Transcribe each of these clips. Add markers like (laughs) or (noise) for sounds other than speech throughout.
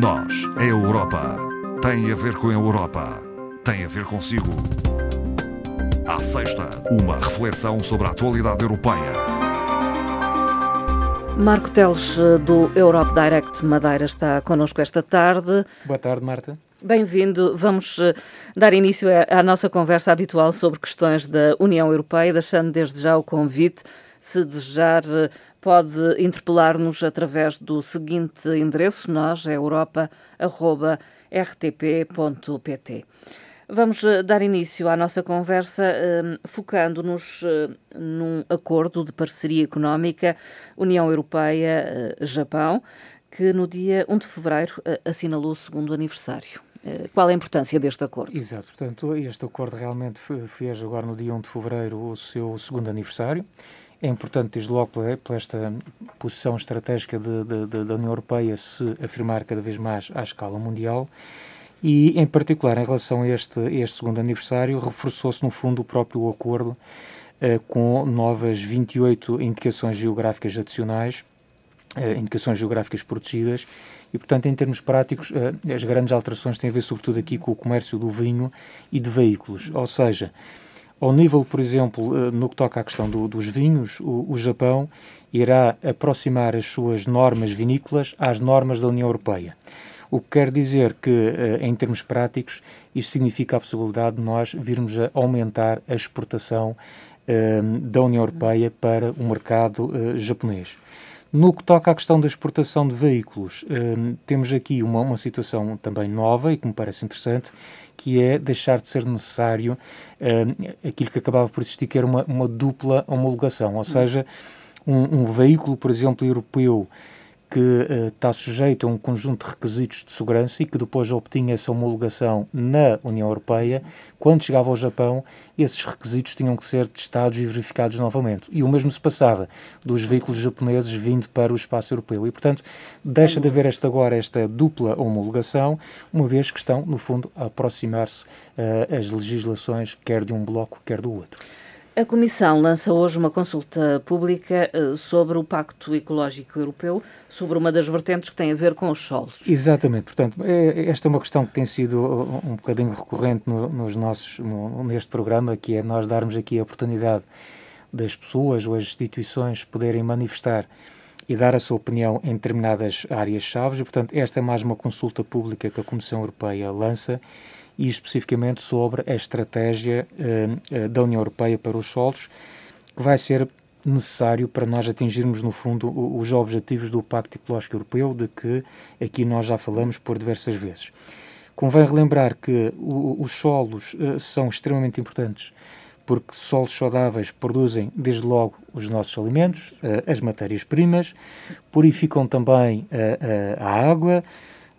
Nós, a Europa, tem a ver com a Europa, tem a ver consigo. À sexta, uma reflexão sobre a atualidade europeia. Marco Teles, do Europe Direct Madeira, está connosco esta tarde. Boa tarde, Marta. Bem-vindo. Vamos eh, dar início à nossa conversa habitual sobre questões da União Europeia, deixando desde já o convite, se desejar, eh, pode interpelar-nos através do seguinte endereço, nós, é europa.rtp.pt. Vamos eh, dar início à nossa conversa focando-nos num acordo de parceria económica União Europeia-Japão, que no dia 1 de fevereiro assinalou o segundo aniversário. Eh, qual a importância deste acordo? Exato, portanto, este acordo realmente fez agora no dia 1 de fevereiro o seu segundo aniversário. É importante, desde logo, por esta posição estratégica de, de, de, da União Europeia se afirmar cada vez mais à escala mundial. E, em particular, em relação a este, este segundo aniversário, reforçou-se, no fundo, o próprio acordo eh, com novas 28 indicações geográficas adicionais, eh, indicações geográficas protegidas, e, portanto, em termos práticos, eh, as grandes alterações têm a ver, sobretudo, aqui com o comércio do vinho e de veículos. Ou seja, ao nível, por exemplo, eh, no que toca à questão do, dos vinhos, o, o, Japão irá aproximar as suas normas vinícolas às normas da União Europeia. O que quer dizer que, eh, em termos práticos, isso significa a possibilidade de nós virmos a aumentar a exportação da União Europeia para o mercado japonês. No que toca à questão da exportação de veículos, um, temos aqui uma, uma situação também nova e que me parece interessante, que é deixar de ser necessário um, aquilo que acabava por existir, que era uma, uma dupla homologação, ou seja, um, um veículo, por exemplo, europeu que uh, está sujeito a um conjunto de requisitos de segurança e que depois obtinha essa homologação na União Europeia, quando chegava ao Japão, esses requisitos tinham que ser testados e verificados novamente. E o mesmo se passava dos veículos japoneses vindo para o espaço europeu. E, portanto, deixa de haver esta, agora esta dupla homologação, uma vez que estão, no fundo, a aproximar-se uh, as legislações, quer de um bloco, quer do outro. A Comissão lança hoje uma consulta pública eh, sobre o Pacto Ecológico Europeu, sobre uma das vertentes que tem a ver com os solos. Exatamente, portanto, é, esta é uma questão que tem sido um bocadinho recorrente no, nos nossos, no, neste programa, que é nós darmos aqui a oportunidade das pessoas ou as instituições poderem manifestar e dar a sua opinião em determinadas áreas-chave. Portanto, esta é mais uma consulta pública que a Comissão Europeia lança e especificamente sobre a estratégia uh, da União Europeia para os solos, que vai ser necessário para nós atingirmos, no fundo, os objetivos do Pacto Ecológico Europeu, de que aqui nós já falamos por diversas vezes. Convém relembrar que o, os solos uh, são extremamente importantes, porque solos saudáveis produzem, desde logo, os nossos alimentos, as matérias-primas, purificam também a água,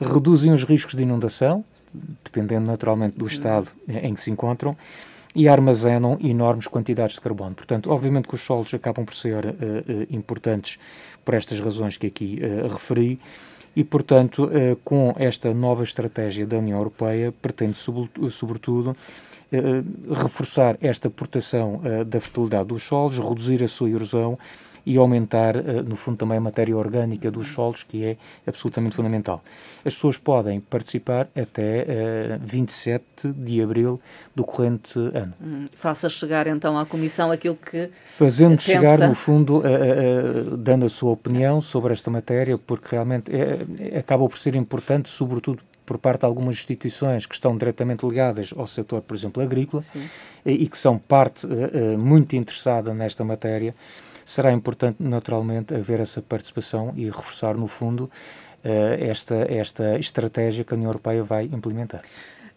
reduzem os riscos de inundação, dependendo naturalmente do estado em que se encontram, e armazenam enormes quantidades de carbono. Portanto, obviamente que os solos acabam por ser uh, uh, importantes por estas razões que aqui uh, referi, e, portanto, com esta nova estratégia da União Europeia, pretende, sobretudo, reforçar esta proteção da fertilidade dos solos, reduzir a sua erosão e aumentar, eh, no fundo, também a matéria orgânica dos solos, que é absolutamente fundamental. As pessoas podem participar até 27 eh, de abril do corrente ano. Hum, faça chegar então à Comissão aquilo que. Fazendo pensa. chegar, no fundo, dando a sua opinião sobre esta matéria, porque realmente é, acaba por ser importante, sobretudo por parte de algumas instituições que estão diretamente ligadas ao setor, por exemplo, agrícola, e, e, que são parte uh, muito interessada nesta matéria será importante, naturalmente, haver essa participação e reforçar, no fundo, eh, esta, esta estratégia que a União Europeia vai implementar.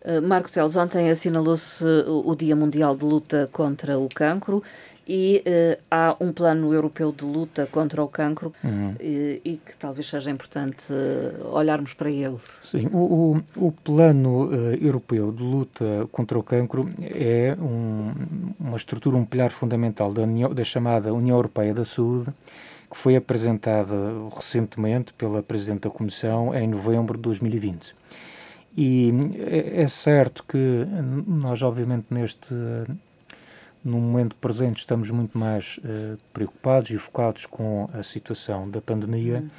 Eh, Marco Teles, ontem assinalou-se o Dia Mundial de Luta contra o Cancro e uh, há um plano europeu de luta contra o cancro uhum. e, e, que talvez seja importante uh, olharmos para ele. Sim, o, o, o plano uh, europeu de luta contra o cancro é um, uma estrutura, um pilar fundamental da, União, da chamada União Europeia da Saúde, que foi apresentada recentemente pela Presidente da Comissão em novembro de 2020. E é, é certo que nós, obviamente, neste no momento presente estamos muito mais uh, preocupados e focados com a situação da pandemia, uhum.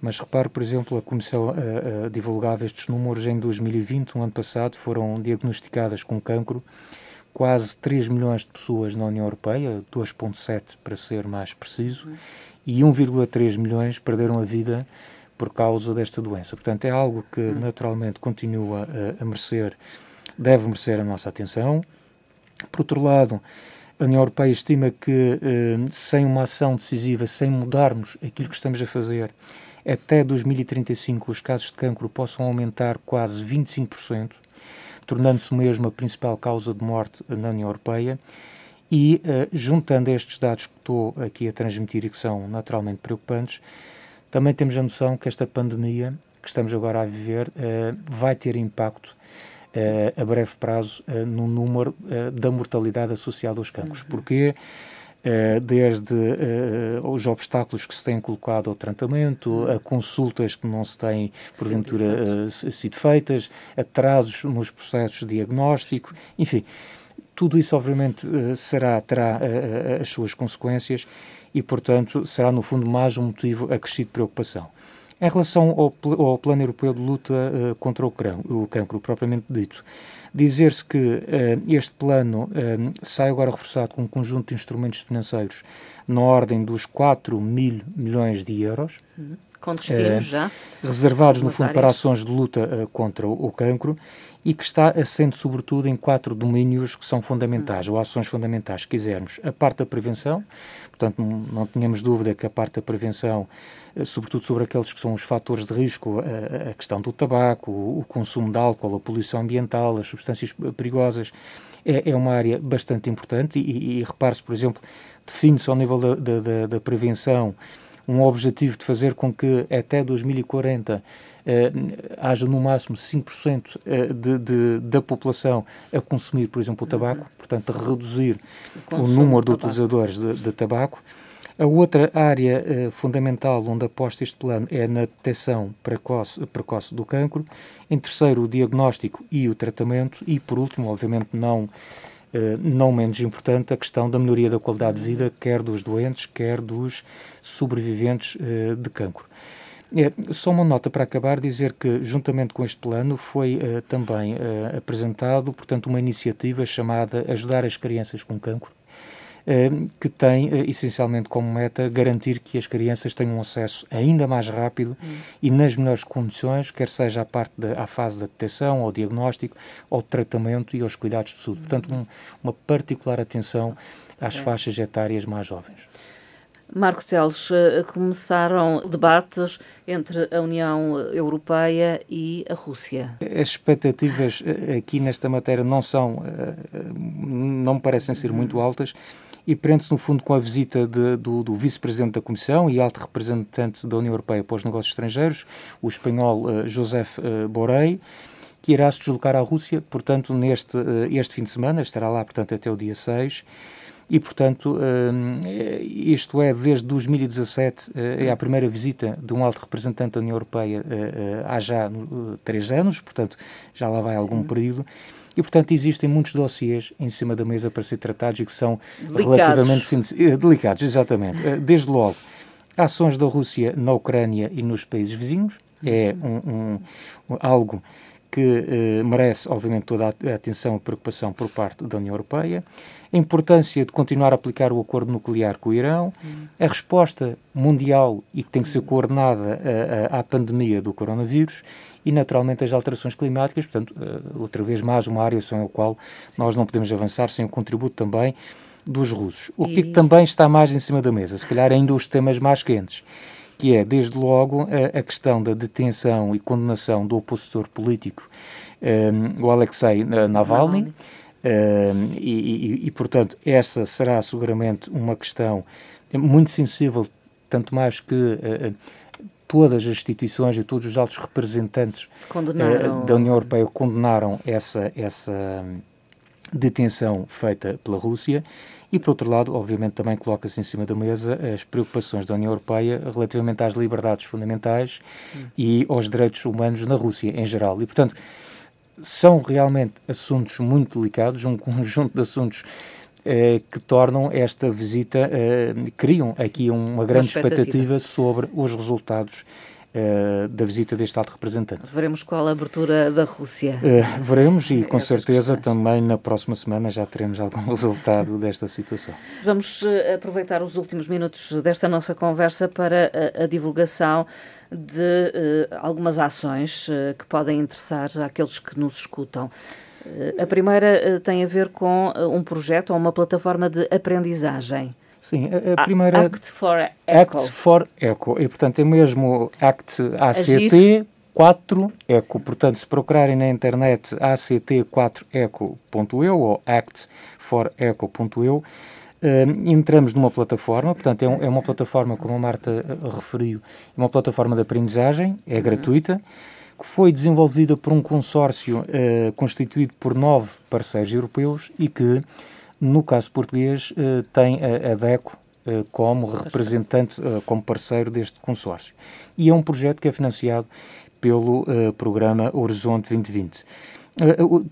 Mas repare, por exemplo, a Comissão uh, uh, divulgava estes números em 2020, no ano passado, foram diagnosticadas com cancro quase 3 milhões de pessoas na União Europeia, 2,7 para ser mais preciso, uhum. e 1,3 milhões perderam a vida por causa desta doença. Portanto, é algo que uhum. naturalmente continua a, a merecer, deve merecer a nossa atenção. Por outro lado, a União Europeia estima que eh, sem uma ação decisiva, sem mudarmos aquilo que estamos a fazer, até 2035 os casos de cancro possam aumentar quase 25%, tornando-se mesmo a principal causa de morte na União Europeia. E, eh, juntando estes dados que estou aqui a transmitir e que são naturalmente preocupantes, também temos a noção que esta pandemia que estamos agora a viver eh, vai ter impacto a breve prazo uh, no número uh, da mortalidade associada aos cancros. Uhum. Porquê? desde os obstáculos que se têm colocado ao tratamento, uhum. a consultas que não se têm, porventura, sido feitas, atrasos nos processos de diagnóstico, enfim, tudo isso, obviamente, será, terá as suas consequências e, portanto, será, no fundo, mais um motivo acrescido de preocupação. Em relação ao, ao Plano Europeu de Luta uh, contra o, crão, o cancro, propriamente dito, dizer-se que uh, este plano uh, sai agora reforçado com um conjunto de instrumentos financeiros na ordem dos 4 mil milhões de euros. Uhum. Com destinos já? Reservados, no fundo, áreas. para ações de luta contra o, o cancro e que está assente sobretudo em quatro domínios que são fundamentais, uhum. ou ações fundamentais, se quisermos. A parte da prevenção, portanto, não, não tínhamos dúvida que a parte da prevenção eh, sobretudo sobre aqueles que são os fatores de risco, a, a questão do tabaco, o, o, consumo de álcool, a poluição ambiental, as substâncias perigosas, é, é uma área bastante importante e, e repare-se, por exemplo, define-se ao nível da, da, da, prevenção um objetivo de fazer com que até 2040 eh, haja no máximo 5% eh, de, de, da população a consumir, por exemplo, o tabaco, uhum. portanto, a reduzir o, o número de utilizadores de, de tabaco. A outra área eh, fundamental onde aposta este plano é na detecção precoce, precoce do cancro. Em terceiro, o diagnóstico e o tratamento. E, por último, obviamente não, não menos importante, a questão da melhoria da qualidade de vida, quer dos doentes, quer dos sobreviventes eh, de cancro. É, só uma nota para acabar, dizer que, juntamente com este plano, foi uh, também uh, apresentado, portanto, uma iniciativa chamada Ajudar as Crianças com Cancro, que tem eh, essencialmente como meta garantir que as crianças tenham acesso ainda mais rápido hum. e nas melhores condições, quer seja à parte da à fase da detecção, ao diagnóstico, ao tratamento e aos cuidados de saúde. Portanto, um, uma particular atenção às faixas etárias mais jovens. Marco Teles, eh, começaram debates entre a União Europeia e a Rússia. As expectativas eh, aqui nesta matéria não são, não parecem ser muito altas e prende-se, no fundo, com a visita de, do, do vice-presidente da Comissão e alto representante da União Europeia para os Negócios Estrangeiros, o espanhol uh, José uh, Borrell, que irá se deslocar à Rússia, portanto, neste uh, este fim de semana, estará lá, portanto, até o dia 6, e, portanto, isto é, desde 2017, é a primeira visita de um alto representante da União Europeia há já três anos, portanto, já lá vai algum Sim. período, e, portanto, existem muitos dossiês em cima da mesa para ser tratados e que são delicados. relativamente eh, delicados, exatamente. Eh, desde logo, ações da Rússia na Ucrânia e nos países vizinhos é um, um, algo que eh, merece, obviamente, toda a atenção e preocupação por parte da União Europeia, a importância de continuar a aplicar o acordo nuclear com o Irão, a resposta mundial e que tem que ser coordenada à pandemia do coronavírus. E, naturalmente, as alterações climáticas, portanto, eh, outra vez mais uma área sem a qual nós não podemos avançar sem o contributo também dos russos. O que e... também está mais em cima da mesa, se calhar ainda os temas mais quentes, que é, desde logo, a, a questão da detenção e condenação do opositor político, um, eh, o Alexei Navalny, Navalny. Um, eh, e, e, e, portanto, essa será seguramente uma questão muito sensível, tanto mais que uh, todas as instituições e todos os altos representantes uh, da União Europeia condenaram essa, essa detenção feita pela Rússia e, por outro lado, obviamente também coloca-se em cima da mesa as preocupações da União Europeia relativamente às liberdades fundamentais hum. e aos direitos humanos na Rússia em geral. E, portanto, são realmente assuntos muito delicados, um (laughs) conjunto de assuntos eh, que tornam esta visita, eh, criam aqui uma grande uma expectativa. expectativa sobre os resultados uh, da visita deste alto representante. Veremos qual a abertura da Rússia. Uh, veremos e com certeza questões. também na próxima semana já teremos algum (laughs) resultado desta situação. Vamos uh, aproveitar os últimos minutos desta nossa conversa para a, a divulgação de algumas ações que podem interessar àqueles que nos escutam. A primeira tem a ver com um projeto ou uma plataforma de aprendizagem. Sim, a, a primeira. Act for Eco. Act for Eco. E, portanto, é mesmo Act ACT 4 Eco. Portanto, se procurarem na internet act4eco.eu ou actforeco.eu, Uh, entramos numa plataforma, portanto, é, um, é, uma plataforma, como a Marta eh, referiu, é uma plataforma de aprendizagem, é uhum. gratuita, que foi desenvolvida por um consórcio uh, constituído por nove parceiros europeus e que no caso português, eh, tem a, DECO eh, como representante, eh, como parceiro deste consórcio. E é um projeto que é financiado pelo programa Horizonte 2020.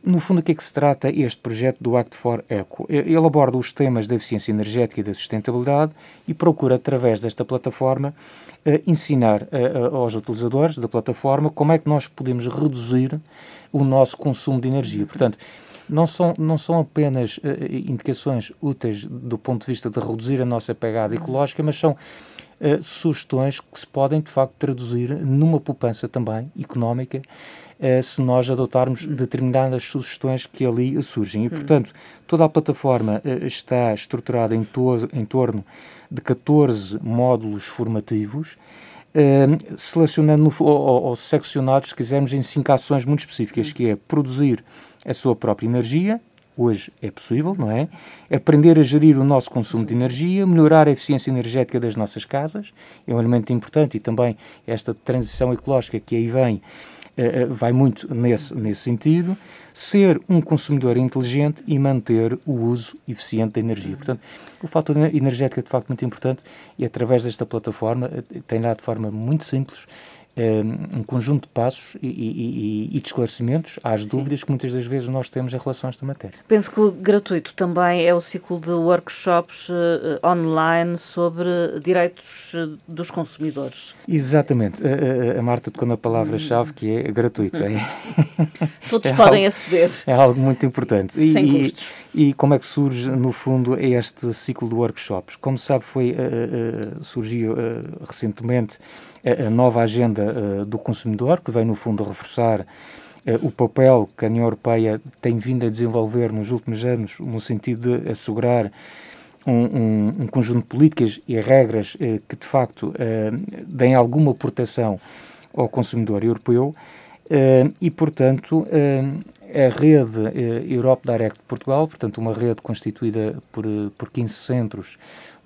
No fundo, o que é que se trata este projeto do Act for Eco? Ele aborda os temas da eficiência energética e da sustentabilidade e procura, através desta plataforma, ensinar aos utilizadores da plataforma como é que nós podemos reduzir o nosso consumo de energia. Portanto, não são, não são apenas uh, indicações úteis do ponto de vista de reduzir a nossa pegada ecológica, mas são uh, sugestões que se podem, de facto, traduzir numa poupança também económica uh, se nós adotarmos determinadas sugestões que ali surgem. E, portanto, toda a plataforma está estruturada em, to em torno de 14 módulos formativos, Uh, selecionando no, ou, ou, seccionados, se quisermos, em cinco ações muito específicas, que é produzir a sua própria energia, hoje é possível, não é? Aprender a gerir o nosso consumo de energia, melhorar a eficiência energética das nossas casas, é um elemento importante e também esta transição ecológica que aí vem uh, vai muito nesse, nesse sentido, ser um consumidor inteligente e manter o uso eficiente da energia. Portanto, o fator energético é de facto muito importante e através desta plataforma eh, tem lá de forma muito simples um conjunto de passos e, e, e de esclarecimentos às Sim. dúvidas que muitas das vezes nós temos em relação a esta matéria. Penso que o gratuito também é o ciclo de workshops uh, online sobre direitos uh, dos consumidores. Exatamente. A, a, a Marta tocou na palavra-chave que é gratuito. É, (laughs) Todos é podem algo, aceder. É algo muito importante. E, Sem custos. E, como é que surge, no fundo, este ciclo de workshops? Como sabe, foi, uh, surgiu recentemente a nova agenda uh, do consumidor, que vem, no fundo, reforçar uh, o papel que a União Europeia tem vindo a desenvolver nos últimos anos, no sentido de assegurar um, um, um conjunto de políticas e regras uh, que, de facto, deem alguma proteção ao consumidor europeu. e, portanto, a rede Europe Direct de Portugal, portanto, uma rede constituída por, por 15 centros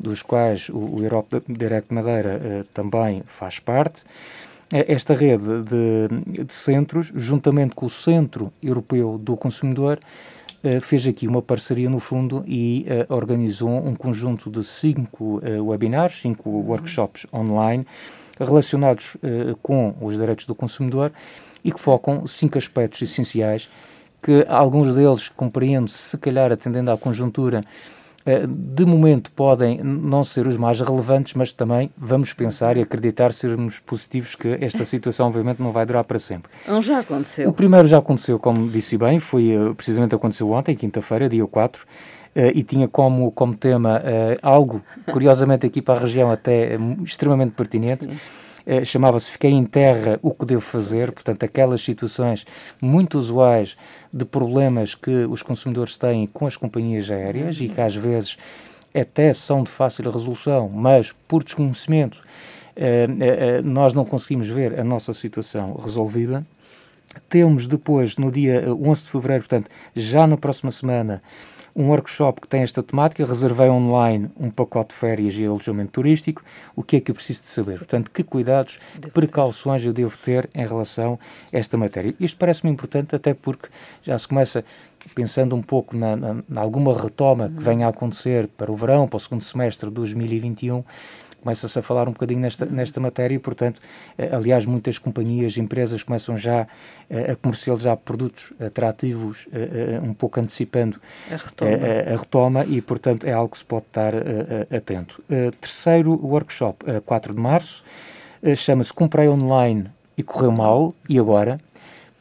dos quais o, o Europe Direct Madeira uh, também faz parte. Eh, esta rede de, de, centros, juntamente com o Centro Europeu do Consumidor, uh, fez aqui uma parceria, no fundo, e uh, organizou um conjunto de cinco webinars, cinco uhum. workshops online, relacionados com os direitos do consumidor e que focam cinco aspectos essenciais que alguns deles compreendo, se calhar atendendo à conjuntura, eh, de momento podem não ser os mais relevantes, mas também vamos pensar e acreditar sermos positivos que esta situação obviamente não vai durar para sempre. Não já aconteceu. O primeiro já aconteceu, como disse bem, foi eh, precisamente aconteceu ontem, quinta-feira, dia 4, Uh, e tinha como, como tema algo, curiosamente aqui para a região até extremamente pertinente, Sim eh, chamava-se Fiquei em Terra, o que devo fazer? Portanto, aquelas situações muito usuais de problemas que os consumidores têm com as companhias aéreas e que às vezes até são de fácil resolução, mas por desconhecimento eh, eh, nós não conseguimos ver a nossa situação resolvida. Temos depois, no dia 11 de fevereiro, portanto, já na próxima semana, um workshop que tem esta temática, reservei online um pacote de férias e alojamento turístico, o que é que eu preciso de saber? Portanto, que cuidados, que precauções eu devo ter em relação a esta matéria? Isto parece-me importante até porque já se começa pensando um pouco na, na, na alguma retoma que venha a acontecer para o verão, para o segundo semestre de 2021, começa-se a falar um bocadinho nesta, nesta matéria e, portanto, eh, aliás, muitas companhias, empresas começam já eh, a comercializar produtos atrativos, eh, um pouco antecipando a retoma, a, a retoma e, portanto, é algo que se pode estar atento. Terceiro workshop, 4 de março, chama-se Comprei Online e Correu Mal, e agora?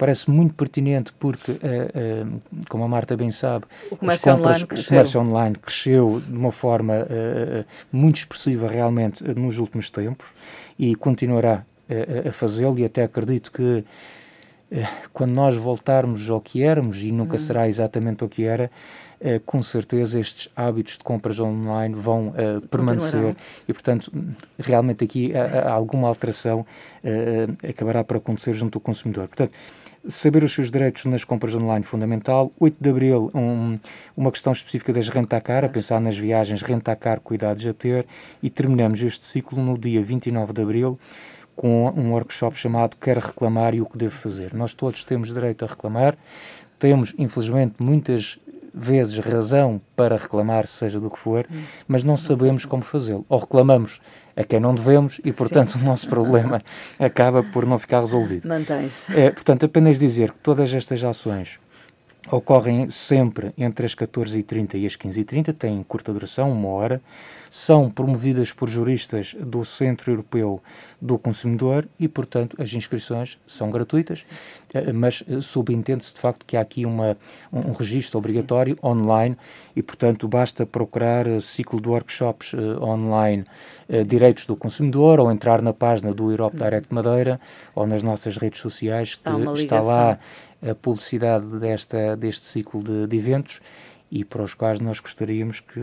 Parece muito pertinente porque, uh, uh, como a Marta bem sabe, o comércio, compras, online, cresceu. O comércio online cresceu de uma forma uh, muito expressiva realmente nos últimos tempos e continuará a fazê-lo e até acredito que quando nós voltarmos ao que éramos, e nunca hum. será exatamente o que era, com certeza estes hábitos de compras online vão uh, permanecer e, portanto, realmente aqui alguma alteração acabará por acontecer junto ao consumidor. Portanto, saber os seus direitos nas compras online fundamental. 8 de Abril, um, uma questão específica das renta-car, a pensar nas viagens renta-car, cuidados a ter. E terminamos este ciclo no dia 29 de Abril com um workshop chamado Quer Reclamar e o que devo fazer. Nós todos temos direito a reclamar, temos, infelizmente, muitas vezes razão para reclamar, seja do que for, mas não sabemos como fazê-lo. Ou reclamamos a quem não devemos e, portanto, Sim. o nosso problema (laughs) acaba por não ficar resolvido. Mantém-se. É, portanto, apenas dizer que todas estas ações ocorrem sempre entre as 14h30 e as 15h30, têm curta duração, uma hora, são promovidas por juristas do Centro Europeu do Consumidor e, portanto, as inscrições são gratuitas, eh, mas eh, subentende-se de facto que há aqui uma, um registro obrigatório Sim. online e, portanto, basta procurar o ciclo de workshops uh, online uh, Direitos do Consumidor ou entrar na página do Europe Direct Madeira ou nas nossas redes sociais que está lá a publicidade desta, deste ciclo de, de eventos e para os quais nós gostaríamos que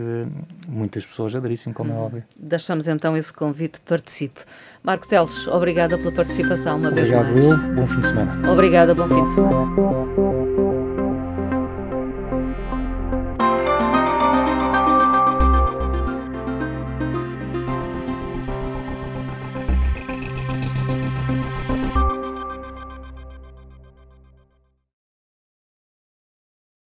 muitas pessoas aderissem, como é uhum. óbvio. Deixamos então esse convite, participe. Marco Teles, obrigada pela participação uma Obrigado vez mais. Obrigado eu, bom fim de semana. Obrigada, bom fim de semana.